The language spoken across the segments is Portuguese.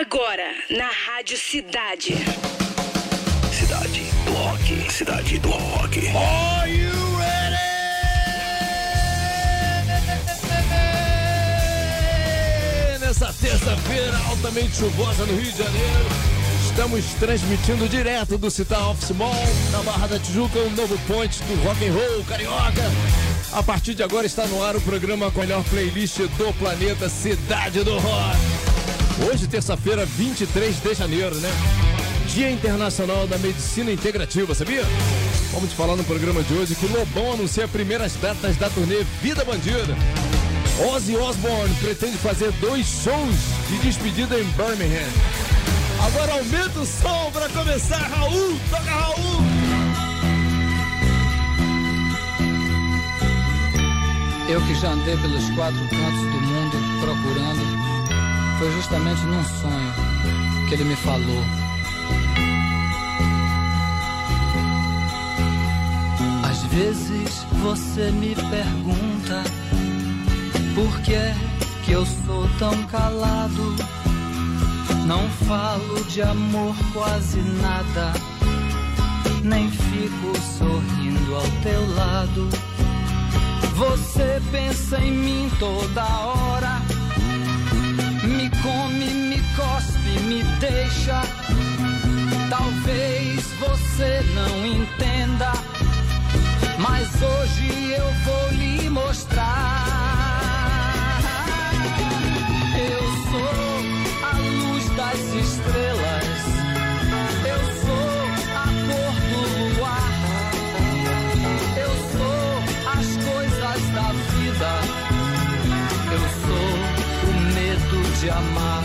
Agora, na Rádio Cidade. Cidade do Rock. Cidade do Rock. Are you ready? Nessa terça-feira altamente chuvosa no Rio de Janeiro, estamos transmitindo direto do Citar Office Mall, na Barra da Tijuca, um novo point do rock and roll carioca. A partir de agora está no ar o programa com a melhor playlist do planeta Cidade do Rock. Hoje, terça-feira, 23 de janeiro, né? Dia Internacional da Medicina Integrativa, sabia? Vamos te falar no programa de hoje que o Lobão anuncia primeiras datas da turnê Vida Bandida. Ozzy Osbourne pretende fazer dois shows de despedida em Birmingham. Agora aumenta o som para começar, Raul! Toca, Raul! Eu que já andei pelos quatro cantos do mundo procurando, foi justamente num sonho que ele me falou. Às vezes você me pergunta por que é que eu sou tão calado. Não falo de amor quase nada, nem fico sorrindo ao teu lado. Você pensa em mim toda hora, me come, me cospe, me deixa. Talvez você não entenda, mas hoje eu vou lhe mostrar. Amar.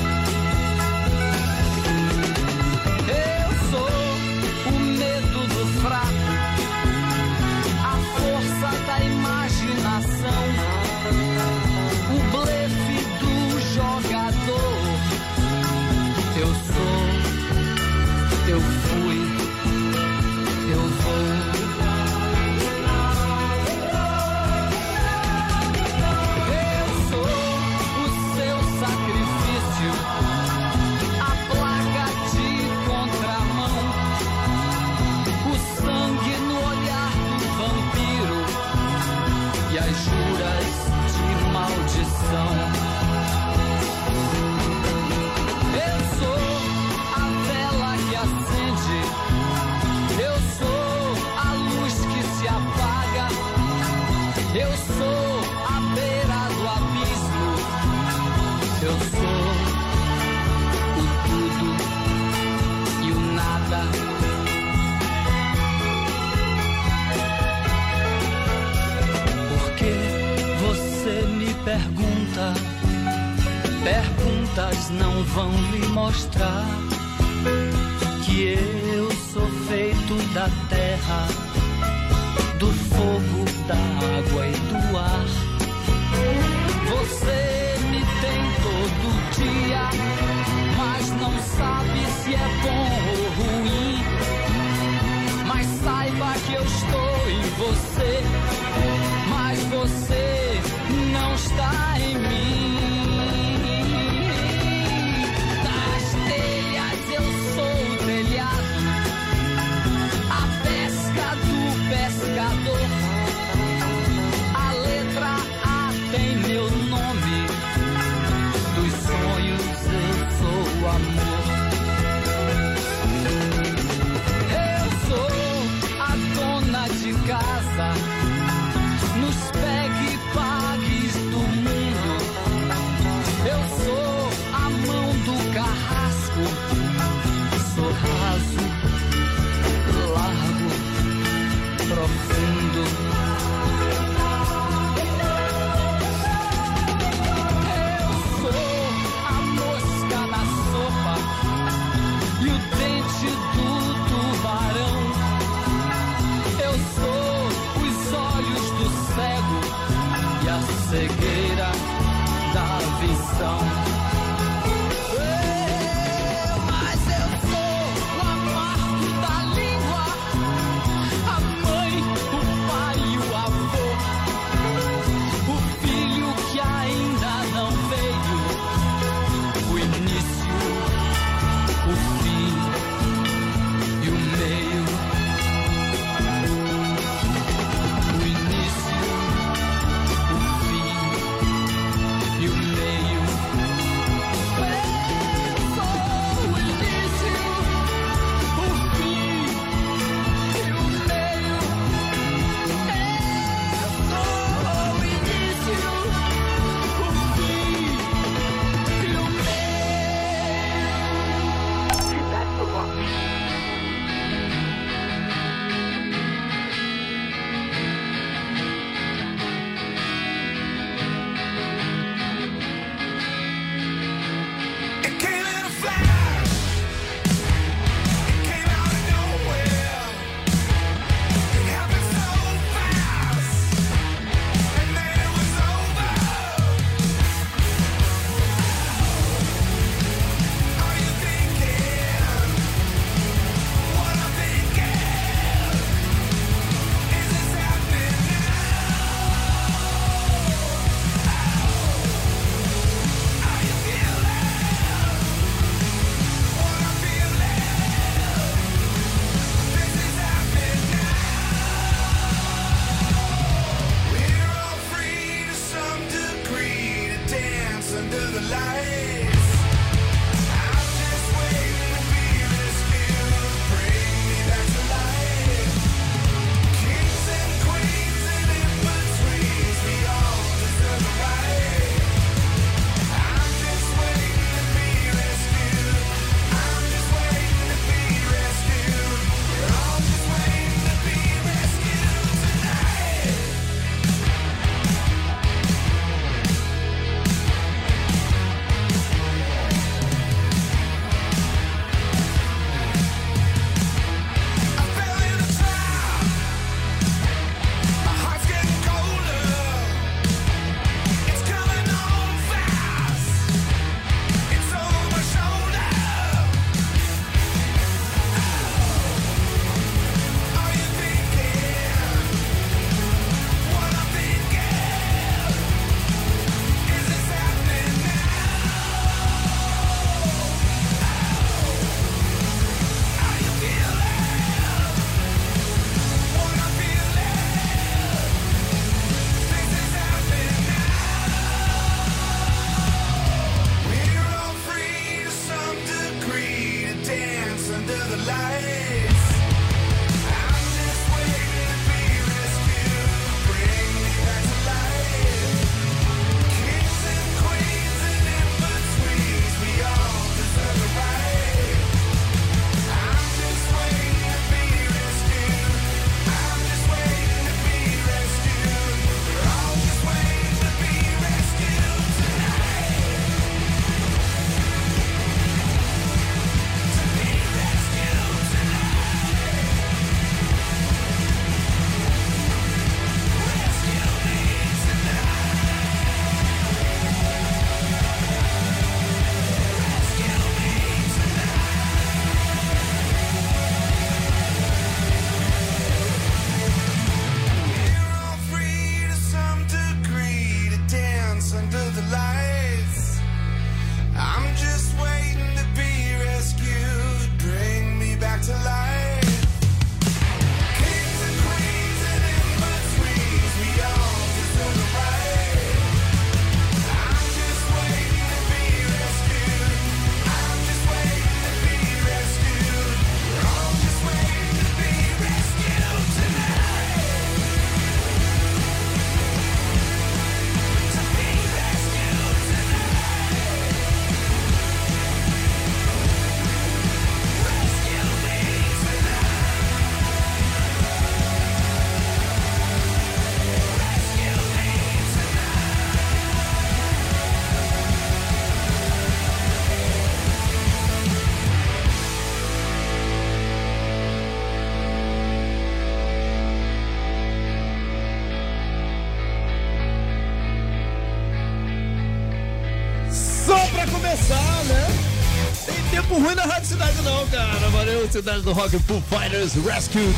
Cidade do Rock, Foo Fighters, Rescue.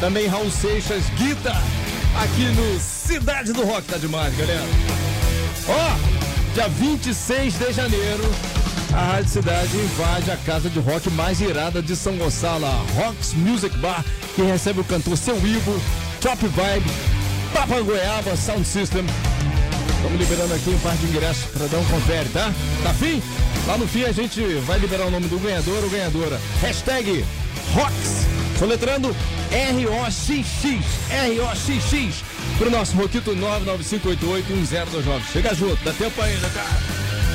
Também Raul Seixas, Guita. Aqui no Cidade do Rock, tá demais, galera. Ó, dia 26 de janeiro, a Rádio Cidade invade a casa de rock mais irada de São Gonçalo, a Rocks Music Bar, que recebe o cantor Seu Ivo, Top Vibe, Papa Goiaba, Sound System. Estamos liberando aqui um par de ingressos para dar um confere, tá? Tá fim? Lá no fim a gente vai liberar o nome do ganhador ou ganhadora. Hashtag Rocks. Soletrando R-O-X-X. R-O-X-X. Pro nosso Roquito 995881029. Chega junto, dá tempo ainda, cara.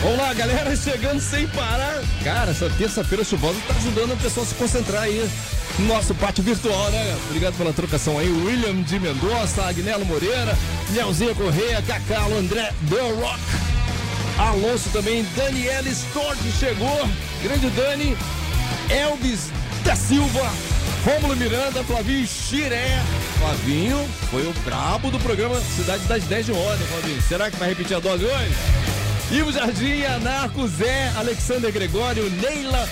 Vamos lá, galera, chegando sem parar. Cara, essa terça-feira chuvosa tá ajudando a pessoa a se concentrar aí no nosso pátio virtual, né? Obrigado pela trocação aí. William de Mendonça, Agnello Moreira, Nelzinha Correia, Cacalo, André The Rock. Alonso também, Daniela Stork chegou. Grande Dani, Elvis da Silva, Rômulo Miranda, Flavinho Xiré. Flavinho foi o brabo do programa Cidade das 10 de ontem, Flavinho. Será que vai repetir a dose hoje? Ivo Jardim, Anarco, Zé, Alexander Gregório, Neila,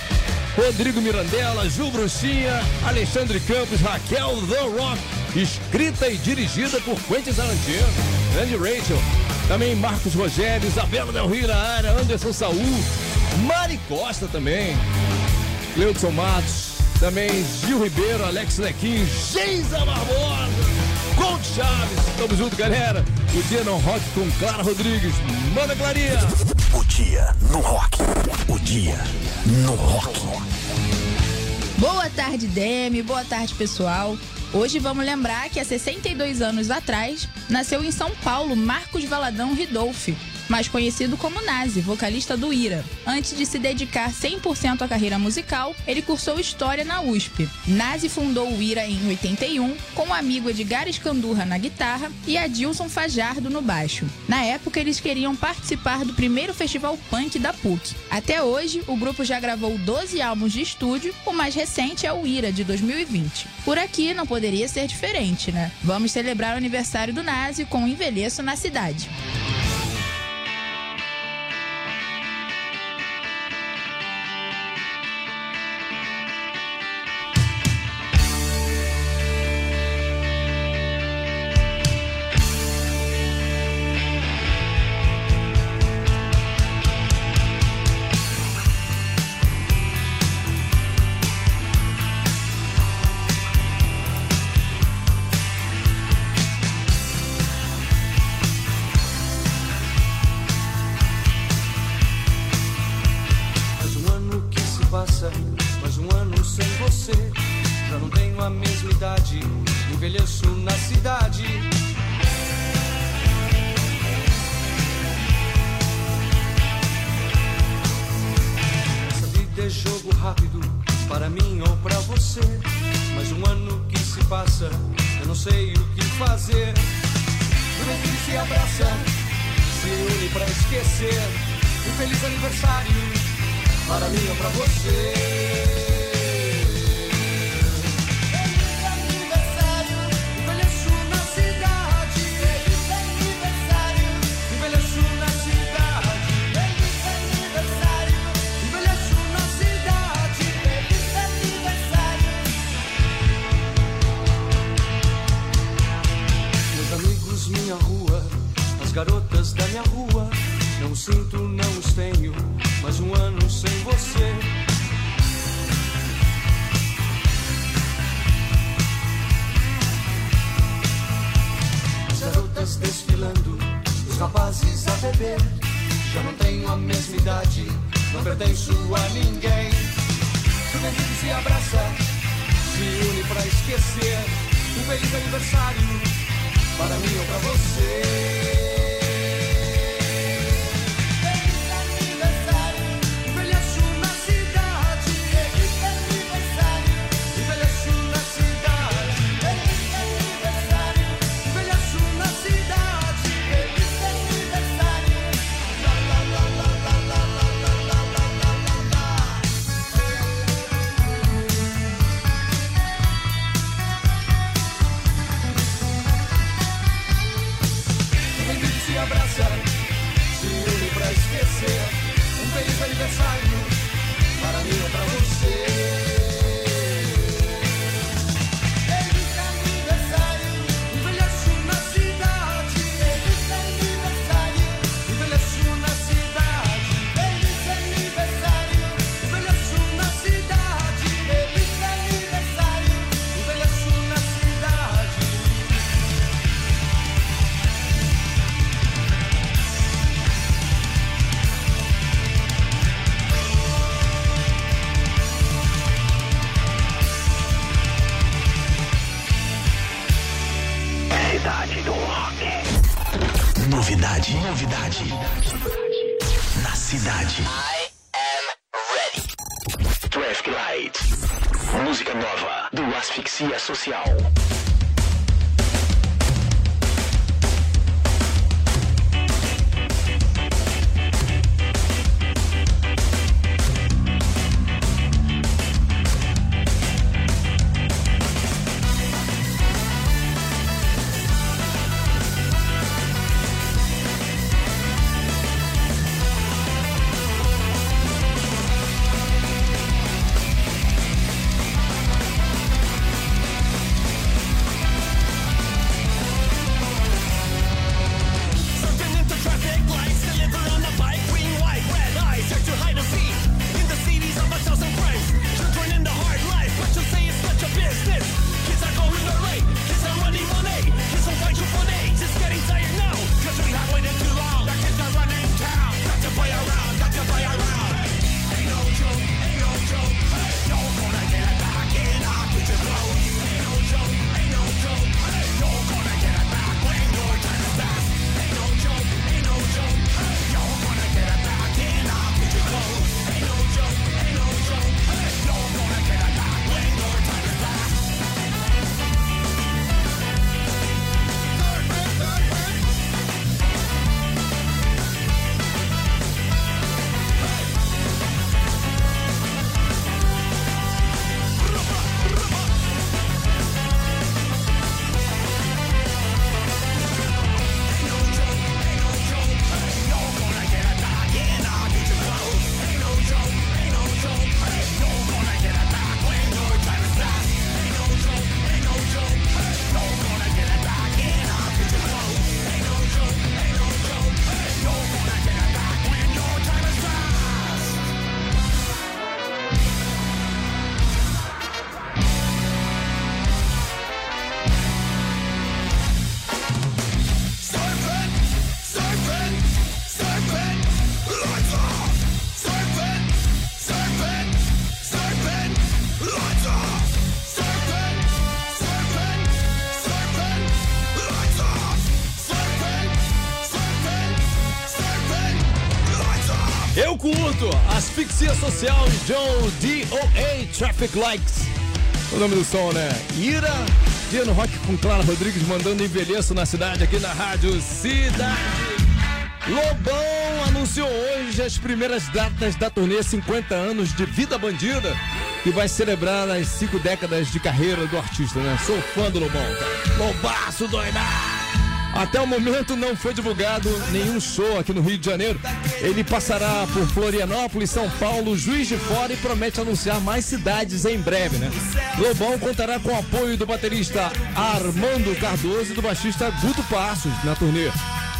Rodrigo Mirandela, Ju Bruxinha, Alexandre Campos, Raquel The Rock, escrita e dirigida por Quentin Tarantino, grande Rachel. Também Marcos Rogério, Isabela Del Rio na área, Anderson Saul, Mari Costa também, Cleudson Matos, também Gil Ribeiro, Alex Lequim, Geisa Barbosa, Gold Chaves. Tamo junto, galera. O dia no rock com Clara Rodrigues. Manda, Clarinha. O dia no rock. O dia no rock. Boa tarde, Demi. Boa tarde, pessoal. Hoje vamos lembrar que há 62 anos atrás nasceu em São Paulo Marcos Valadão Ridolfi, mais conhecido como Nazi, vocalista do Ira. Antes de se dedicar 100% à carreira musical, ele cursou História na USP. Nazi fundou o Ira em 81, com o amigo Edgar Escandurra na guitarra e Adilson Fajardo no baixo. Na época, eles queriam participar do primeiro festival punk da PUC. Até hoje, o grupo já gravou 12 álbuns de estúdio, o mais recente é o Ira, de 2020. Por aqui não poderia ser diferente, né? Vamos celebrar o aniversário do Nazi com o Envelheço na Cidade. Abraça, se une pra esquecer. Um feliz aniversário para mim ou pra você. E John DOA Traffic Lights. O nome do som, né? Ira, dia no rock com Clara Rodrigues mandando envelheço na cidade aqui na Rádio Cidade. Lobão anunciou hoje as primeiras datas da turnê 50 anos de Vida Bandida, que vai celebrar as cinco décadas de carreira do artista, né? Sou fã do Lobão. Lobaço doidado! Até o momento não foi divulgado nenhum show aqui no Rio de Janeiro. Ele passará por Florianópolis, São Paulo, Juiz de Fora e promete anunciar mais cidades em breve, né? Lobão contará com o apoio do baterista Armando Cardoso e do baixista Guto Passos na turnê.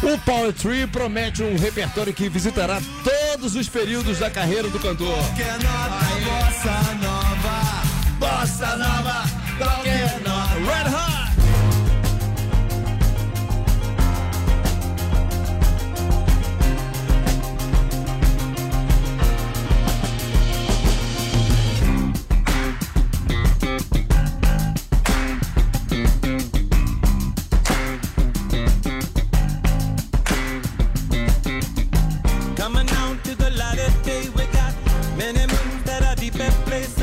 O Power Tree promete um repertório que visitará todos os períodos da carreira do cantor. Bossa nova, Bossa Nova, qualquer nova, Red Hot! Place.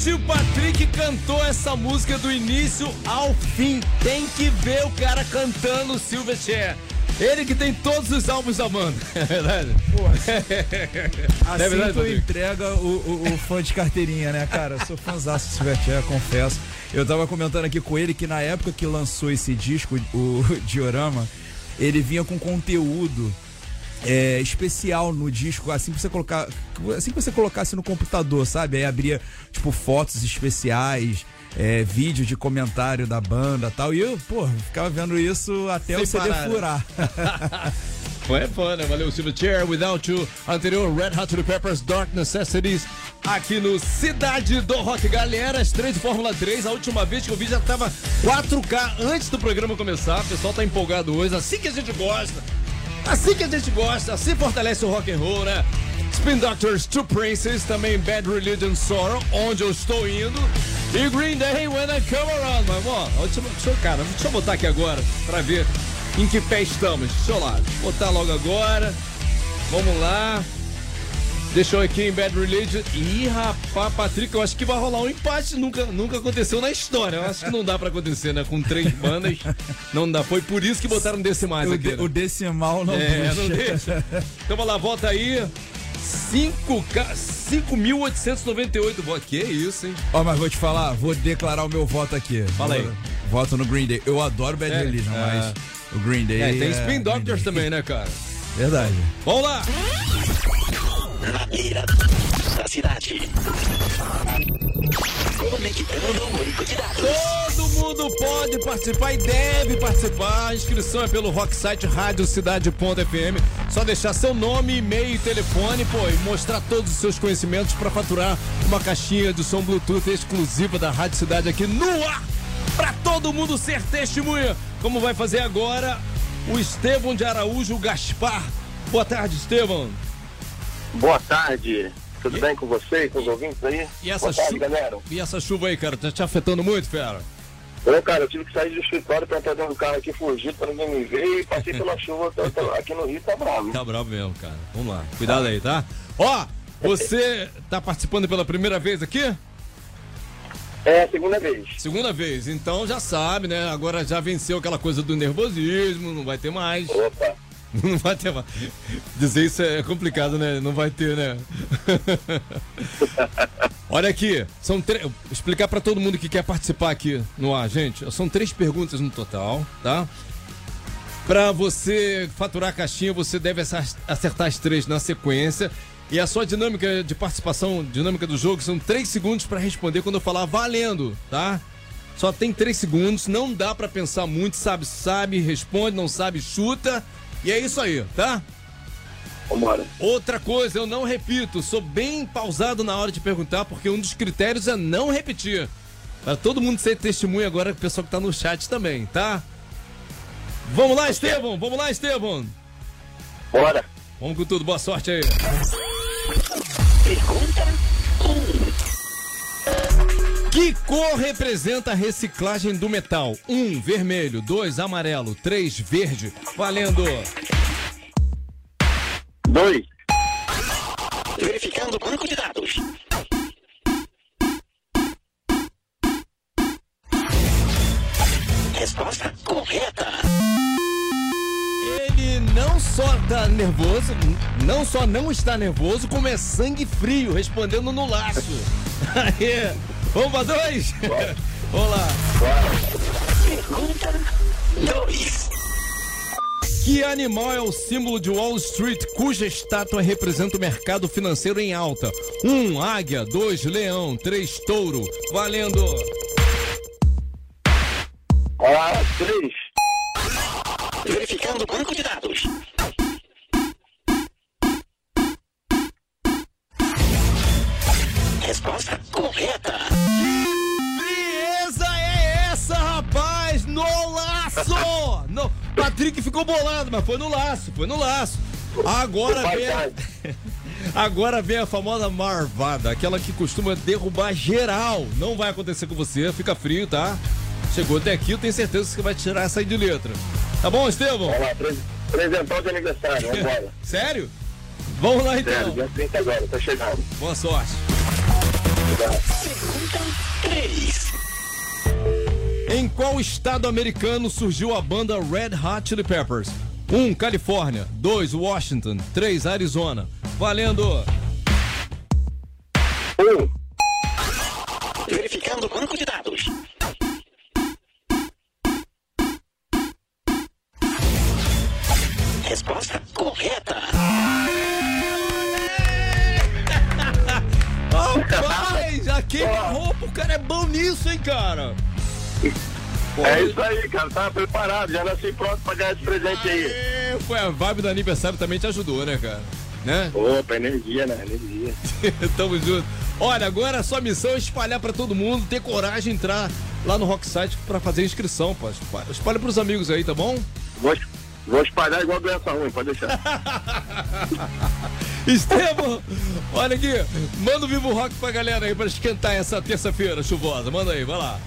Gente, o Patrick cantou essa música do início ao fim. Tem que ver o cara cantando Silverchair. Ele que tem todos os álbuns da banda. É verdade? Assim É verdade, tu Patrick? entrega o, o- o fã de carteirinha, né, cara? Eu sou fãzaço do Silverchair, confesso. Eu tava comentando aqui com ele que na época que lançou esse disco, o Diorama, ele vinha com conteúdo é, especial no disco, assim que você colocar, assim que você colocasse no computador, sabe? Aí abria tipo fotos especiais, é, vídeo de comentário da banda, e tal. E eu, pô, ficava vendo isso até Sem o CD parar, né? furar. Foi fã, né? Valeu, Silverchair, Without You. Anterior, Red Hot Chili Peppers, Dark Necessities. Aqui no Cidade do Rock. Galera, as três de Fórmula 3. A última vez que eu vi já tava 4K antes do programa começar. O pessoal tá empolgado hoje. Assim que a gente gosta. Assim que a gente gosta. Assim fortalece o rock and roll, né? Spin Doctors, Two Princes, também Bad Religion Sorrow, onde eu estou indo. E Green Day, When I Come Around. Mas, ó, deixa, deixa cara, deixa eu botar aqui agora pra ver em que pé estamos. Deixa eu lá, botar logo agora. Vamos lá. Deixa eu aqui em Bad Religion. Ih, rapaz, Patrick, eu acho que vai rolar um empate. Nunca, nunca aconteceu na história. Eu acho que não dá pra acontecer, né? Com três bandas. Não dá. Foi por isso que botaram decimais O, aqui. de- né? o decimal não É, não deixa. Então vamos lá, volta aí. 5K, 5.898 votos. Que isso, hein? Ó, mas vou te falar, vou declarar o meu voto aqui. Fala aí. Voto no Green Day. Eu adoro Bad É, Religion, é. mas o Green Day. É, tem é Spin Doctors também, né, cara? Verdade. Vamos lá! Na beira da cidade. Conectando o banco de dados. Todo mundo pode participar e deve participar. A inscrição é pelo rocksite radiocidade.fm. Só deixar seu nome, e-mail e telefone, pô, e mostrar todos os seus conhecimentos para faturar uma caixinha de som Bluetooth exclusiva da Rádio Cidade aqui no ar. Pra todo mundo ser testemunha. Como vai fazer agora o Estevão de Araújo Gaspar. Boa tarde, Estevão. Boa tarde. Tudo bem com vocês, com os ouvintes aí? E essa, Boa tarde, chu- galera. e essa chuva aí, cara, tá te afetando muito, fera? Ô, cara, eu tive que sair do escritório pra entrar dentro do carro aqui fugido pra ninguém me ver e passei pela chuva. tô- tô- aqui no Rio tá bravo. Tá bravo mesmo, cara. Vamos lá. Cuidado aí, tá? Ó, você tá participando pela primeira vez aqui? É segunda vez. Segunda vez, então já sabe, né? Agora já venceu aquela coisa do nervosismo, não vai ter mais. Opa. Não vai ter mais. Dizer isso é complicado, né? Não vai ter, né? Olha aqui, são três. Explicar pra todo mundo que quer participar aqui no ar, gente. São três perguntas no total, tá? Pra você faturar a caixinha, você deve acer- acertar as três na sequência. E a sua dinâmica de participação, dinâmica do jogo, são três segundos pra responder quando eu falar valendo, tá? Só tem três segundos, não dá pra pensar muito, sabe, sabe, responde, não sabe, chuta. E é isso aí, tá? Vambora. Outra coisa, eu não repito, sou bem pausado na hora de perguntar, porque um dos critérios é não repetir. Pra todo mundo ser testemunha agora, o pessoal que tá no chat também, tá? Vamos lá, Estevão! Vamos lá, Estevão! Bora. Vamos com tudo, boa sorte aí. Pergunta 1. Que cor representa a reciclagem do metal? 1. Um, vermelho. 2. Amarelo. 3. Verde. Valendo! Dois. Verificando o banco de dados. Resposta correta. Ele não só tá nervoso, não só não está nervoso, como é sangue frio, respondendo no laço. Aí, vamos pra dois? Vamos lá. Pergunta 2. Que animal é o símbolo de Wall Street, cuja estátua representa o mercado financeiro em alta? 1. Um, águia. 2. Leão. 3. Touro. Valendo. Ah, três. Verificando o banco de dados. Resposta correta. Patrick ficou bolado, mas foi no laço, foi no laço. Agora vem a... Agora vem a famosa marvada, aquela que costuma derrubar geral. Não vai acontecer com você, fica frio, tá? Chegou até aqui, eu tenho certeza que você vai tirar essa aí de letra. Tá bom, Estevão? Vamos lá, pres- presentão de aniversário, vambora. Sério? Vamos lá então. Sério, dia 30 agora, tá chegando. Boa sorte. Pergunta 3. Em qual estado americano surgiu a banda Red Hot Chili Peppers? 1. Um, Califórnia. 2. Washington. 3. Arizona. Valendo. Um, Verificando o banco de dados. Resposta correta. Rapaz, já queima a roupa, o cara é bom nisso, hein, cara? É isso aí, cara, tava preparado, já nasci pronto pra ganhar esse presente aí. é, Foi a vibe do aniversário também te ajudou, né, cara? Né? Opa, energia, né? Energia. Tamo junto. Olha, agora a sua missão é espalhar pra todo mundo, ter coragem de entrar lá no Rocksite pra fazer a inscrição, pô. Espalha, pros amigos aí, tá bom? Vou, vou espalhar igual doença ruim, pode deixar. Estevam, olha aqui, manda o Vivo Rock pra galera aí pra esquentar essa terça-feira chuvosa. Manda aí, vai lá.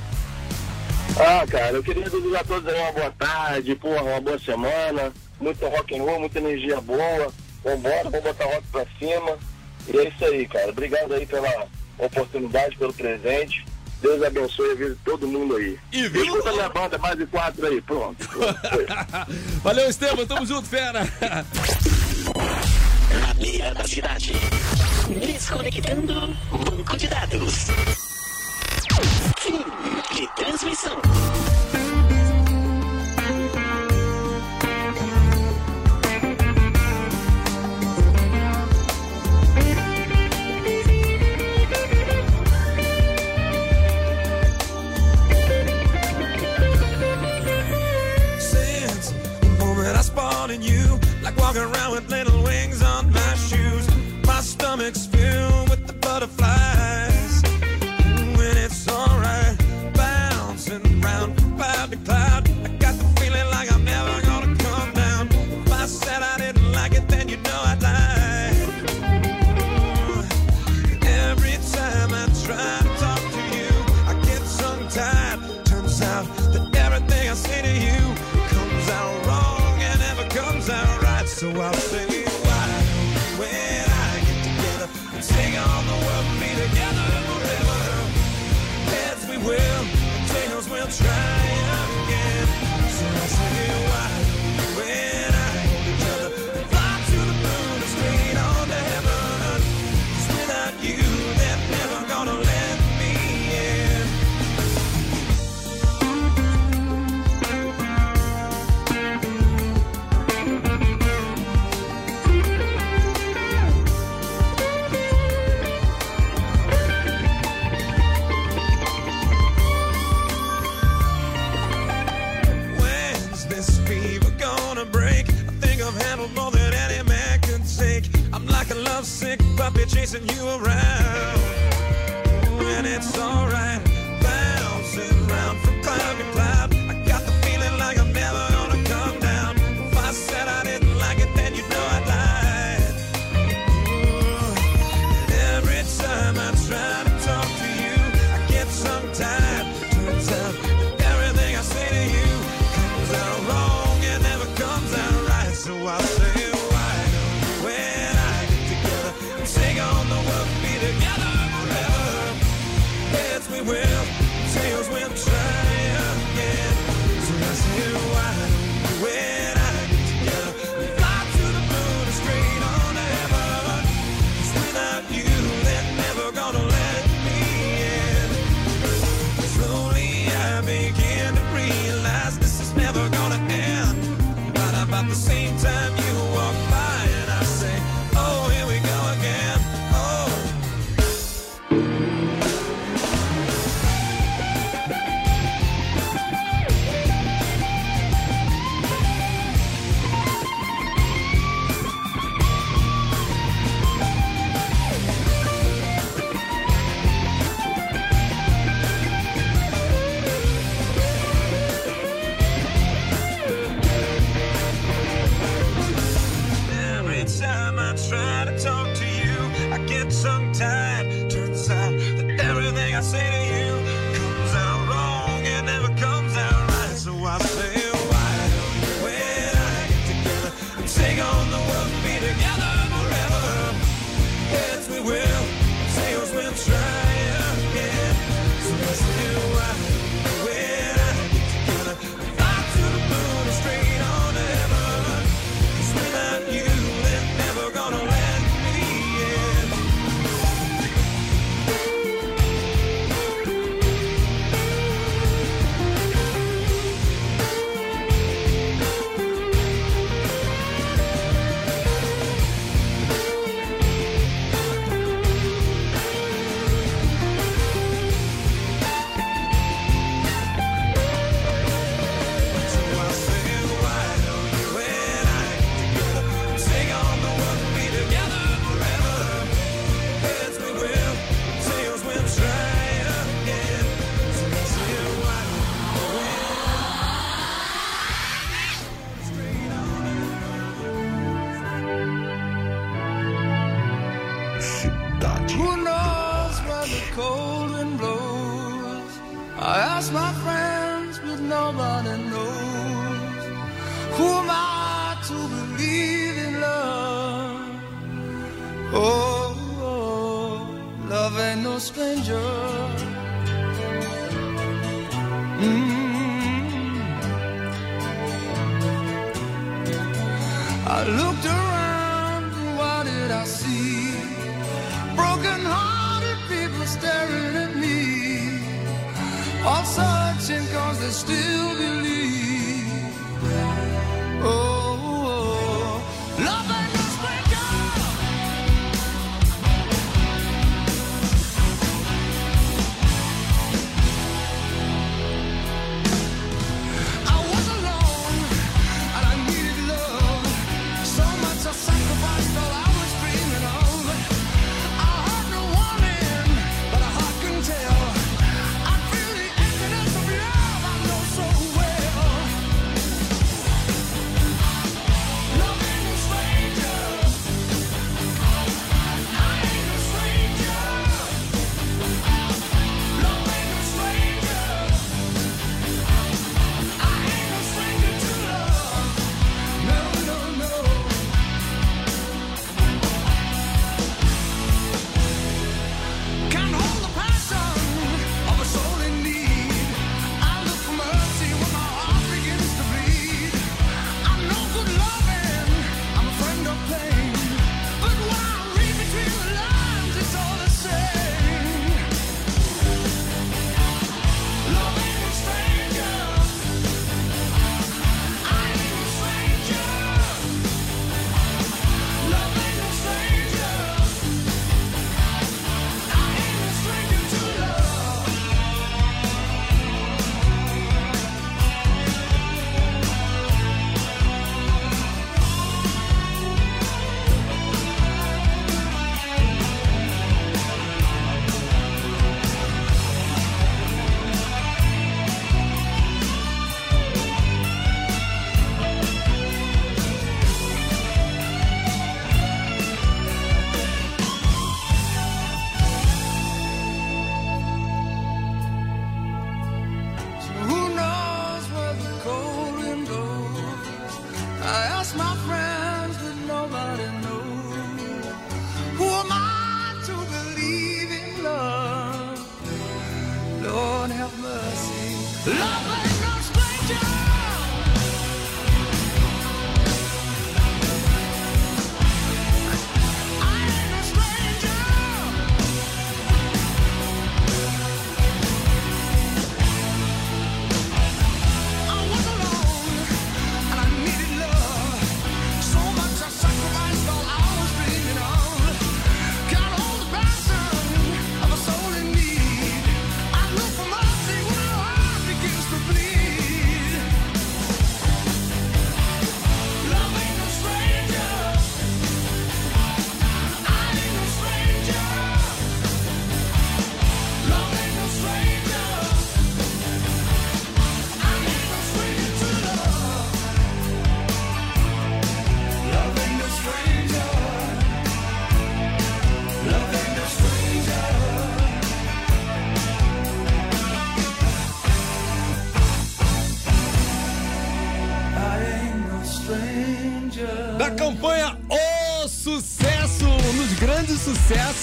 Ah, cara, eu queria desejar a todos aí uma boa tarde, porra, uma boa semana, muito rock and roll, muita energia boa. Vambora, vamos botar rock pra cima. E é isso aí, cara. Obrigado aí pela oportunidade, pelo presente. Deus abençoe a vida de todo mundo aí. E o Escuta minha banda, mais de quatro aí, pronto. pronto. Valeu, Estevam, tamo junto, fera. Na beira da cidade. Desconectando banco de dados. Fever gonna break? I think I've handled more than any man can take. I'm like a lovesick puppy chasing you around. And it's alright, bouncing around from cloud to cloud.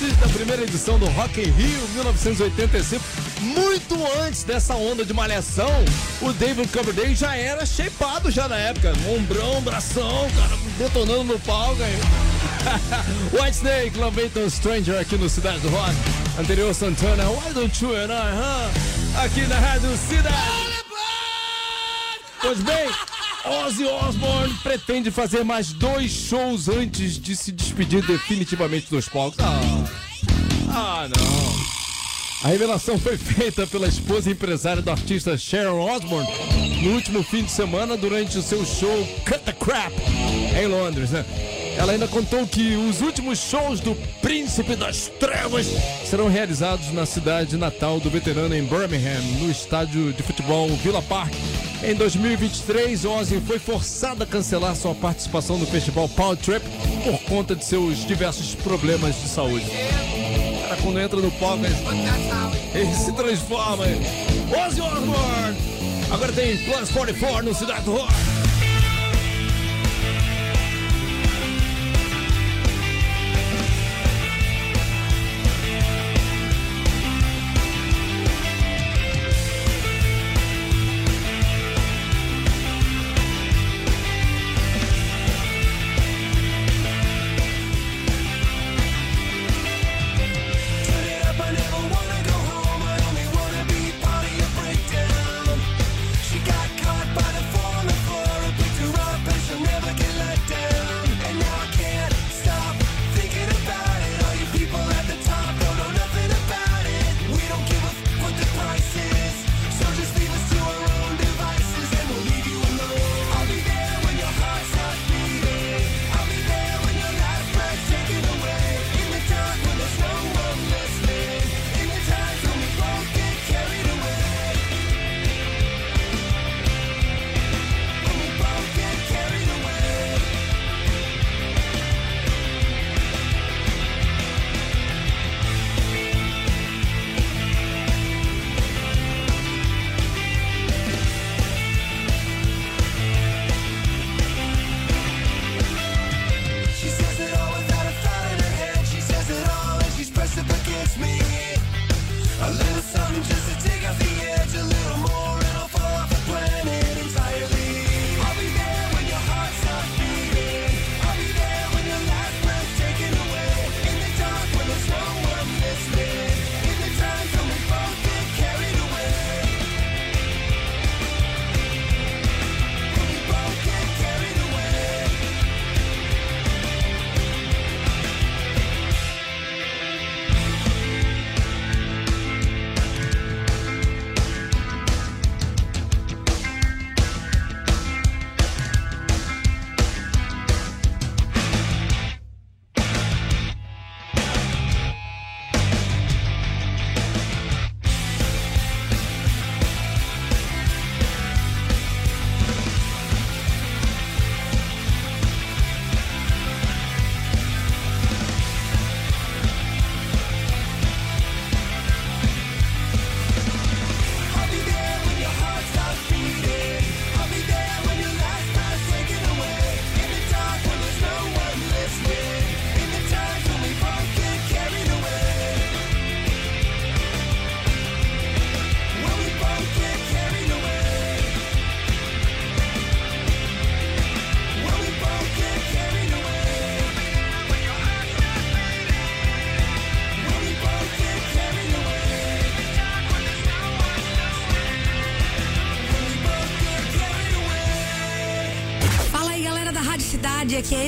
Sucessos da primeira edição do Rock in Rio 1985. Muito antes dessa onda de malhação, o David Coverdale já era shapeado já na época. Ombrão, bração, cara, detonando no palco. aí. White Snake, Lavator Stranger aqui no Cidade do Rock. Anterior Santana, Why Don't You and I, huh? Aqui na Rádio Cidade. Pois bem, Ozzy Osbourne pretende fazer mais dois shows antes de se despedir definitivamente dos palcos. Ah, ah não. A revelação foi feita pela esposa e empresária do artista Sharon Osbourne no último fim de semana durante o seu show Cut the Crap em Londres, né? Ela ainda contou que os últimos shows do Príncipe das Trevas serão realizados na cidade natal do veterano em Birmingham, no estádio de futebol Villa Park. Em 2023, Ozzy foi forçada a cancelar sua participação no festival Power Trip por conta de seus diversos problemas de saúde. Cara, quando entra no palco, ele se transforma. Ozzy Osbourne! Agora tem Plus 44 no Cidade do Rock.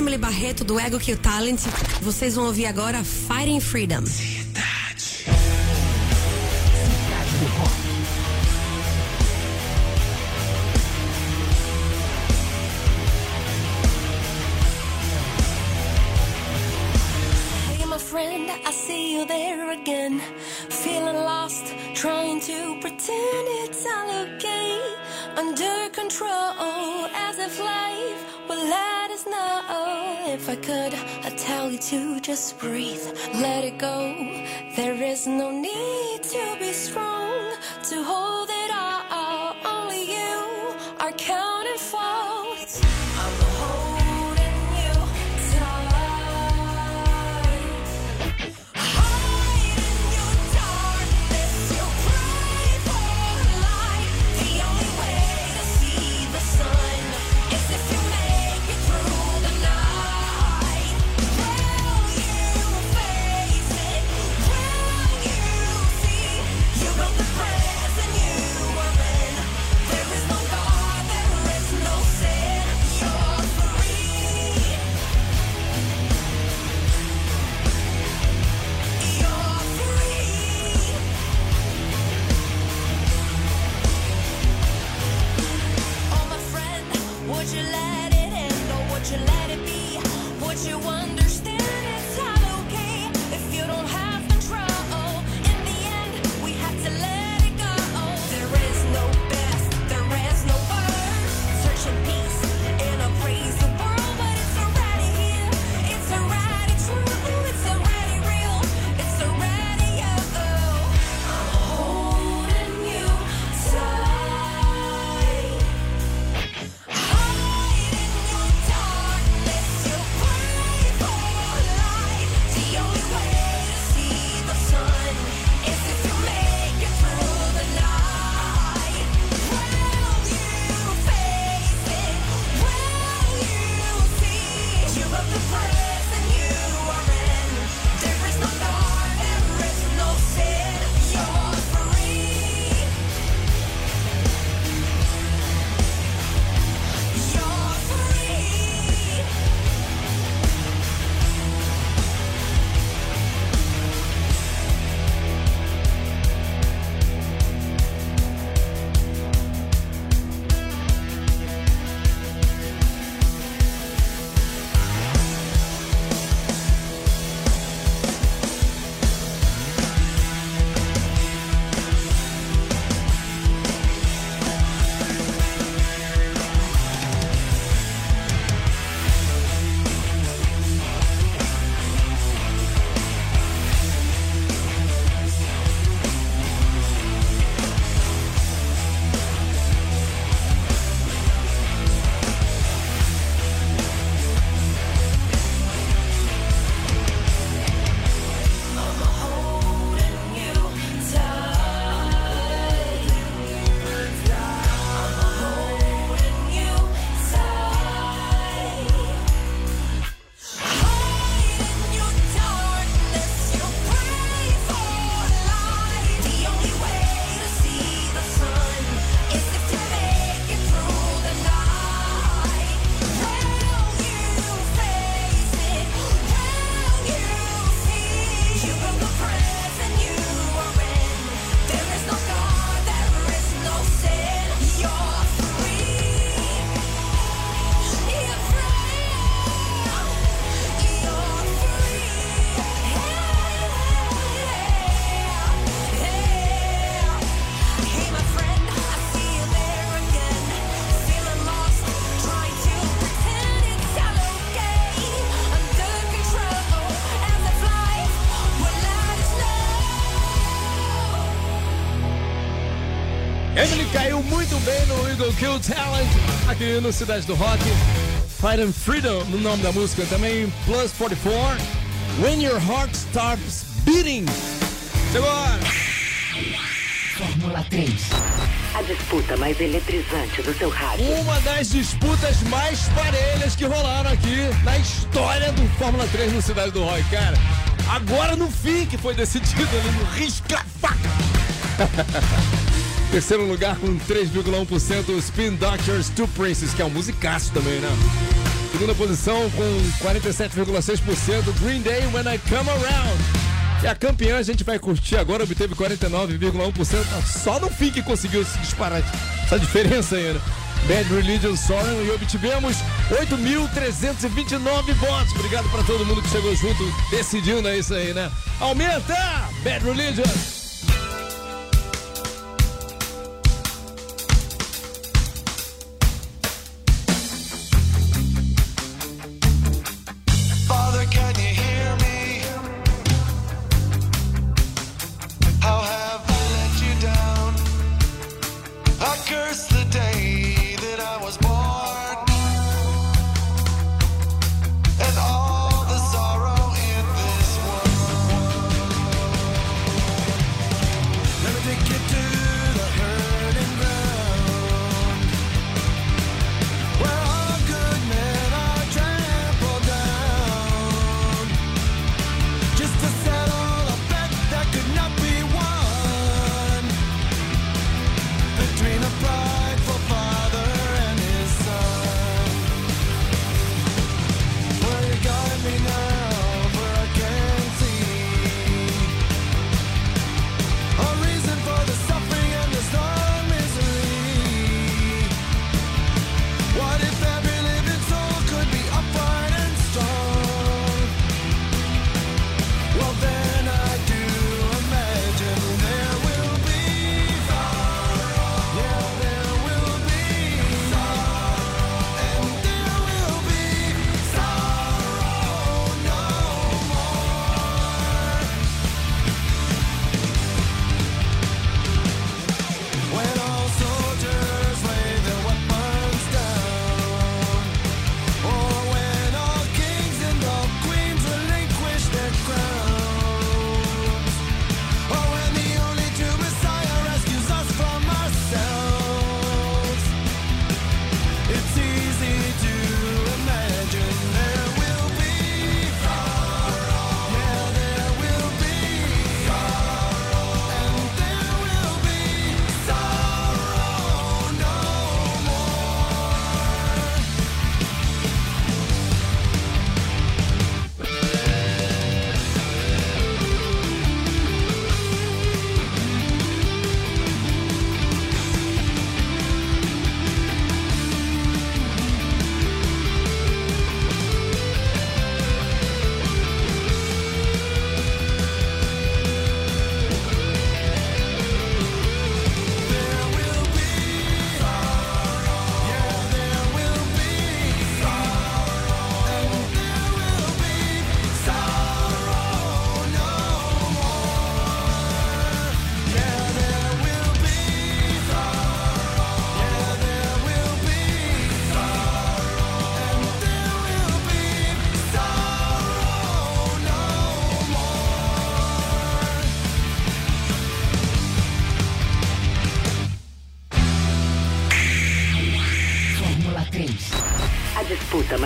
Emily Barreto do Ego Kill Talent. Vocês vão ouvir agora Fighting Freedom. if I could, I'd tell you to just breathe, let it go. There is no need to be strong to hold it. Kill Talent, aqui no Cidade do Rock. Fight and Freedom, no nome da música também. Plus 44, When Your Heart Starts Beating. Chegou a hora. Fórmula 3. A disputa mais eletrizante do seu rádio. Uma das disputas mais parelhas que rolaram aqui na história do Fórmula 3 no Cidade do Rock, cara. Agora no fim que foi decidido ali no risca-faca. Terceiro lugar com 3,1% o Spin Doctors Two Princes, que é um musicaço também, né? Segunda posição com 47,6% Green Day When I Come Around. E a campeã a gente vai curtir agora, obteve 49,1%. Só no fim que conseguiu se disparar essa diferença aí, né? Bad Religion Soren e obtivemos 8.329 votos. Obrigado pra todo mundo que chegou junto, decidindo isso aí, né? Aumenta! Bad Religion!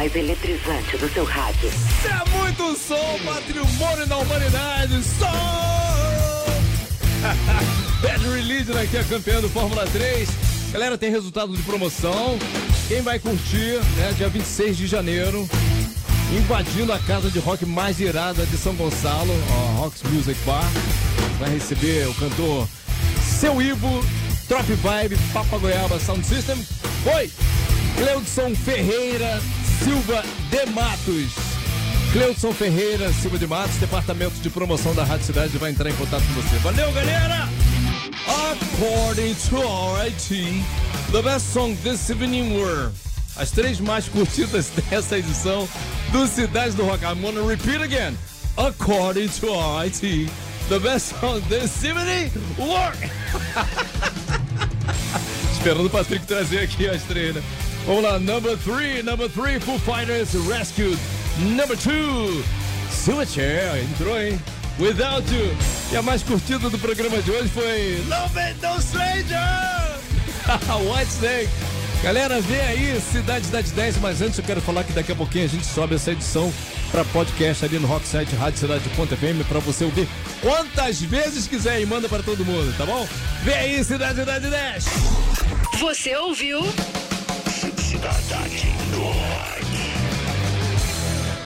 Mais eletrizante do seu rádio. É muito som, patrimônio da humanidade, som! Bad Religion aqui é campeão do Fórmula 3. Galera, tem resultado de promoção. Quem vai curtir, né, dia 26 de janeiro, invadindo a casa de rock mais irada de São Gonçalo, ó, Rocks Music Bar. Vai receber o cantor Seu Ivo, Trop Vibe, Papa Goiaba Sound System. Oi! Cleudson Ferreira Silva de Matos. Cleudson Ferreira Silva de Matos, departamento de promoção da Rádio Cidade, vai entrar em contato com você. Valeu, galera! According to RIT, the best song this evening were as três mais curtidas dessa edição do Cidade do Rock. I'm gonna repeat again. According to RIT, the best song this evening were. Esperando o Patrick trazer aqui a estreia. Vamos lá, number three, number three, Foo Fighters Rescued. Number two, Silverchair, entrou, hein? Without You. E a mais curtida do programa de hoje foi Love It No Stranger! White Snake. Galera, vem aí, Cidade das 10, mas antes eu quero falar que daqui a pouquinho a gente sobe essa edição para podcast ali no Rocksite Rádio Cidade.fm para você ouvir quantas vezes quiser e manda para todo mundo, tá bom? Vem aí, Cidade das 10! Você ouviu Nada de Nós.